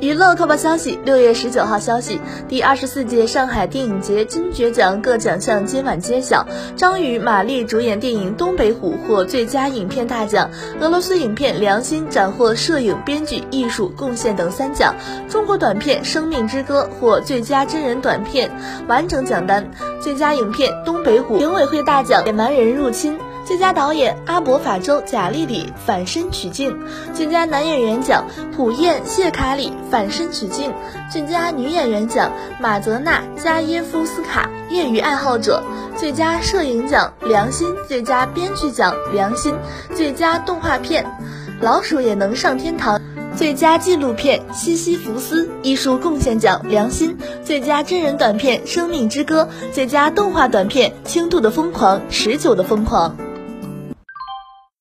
娱乐快报消息：六月十九号消息，第二十四届上海电影节金爵奖各奖项今晚揭晓。张宇、马丽主演电影《东北虎》获最佳影片大奖，俄罗斯影片《良心》斩获摄影、编剧、艺术贡献等三奖。中国短片《生命之歌》获最佳真人短片完整奖单，最佳影片《东北虎》评委会大奖《野蛮人入侵》。最佳导演阿伯法周贾丽丽反身取镜，最佳男演员奖普燕谢卡里反身取镜，最佳女演员奖马泽娜加耶夫斯卡业余爱好者，最佳摄影奖良心，最佳编剧奖良心，最佳动画片老鼠也能上天堂。最佳纪录片《西西弗斯》艺术贡献奖良心，最佳真人短片《生命之歌》，最佳动画短片《轻度的疯狂》，持久的疯狂。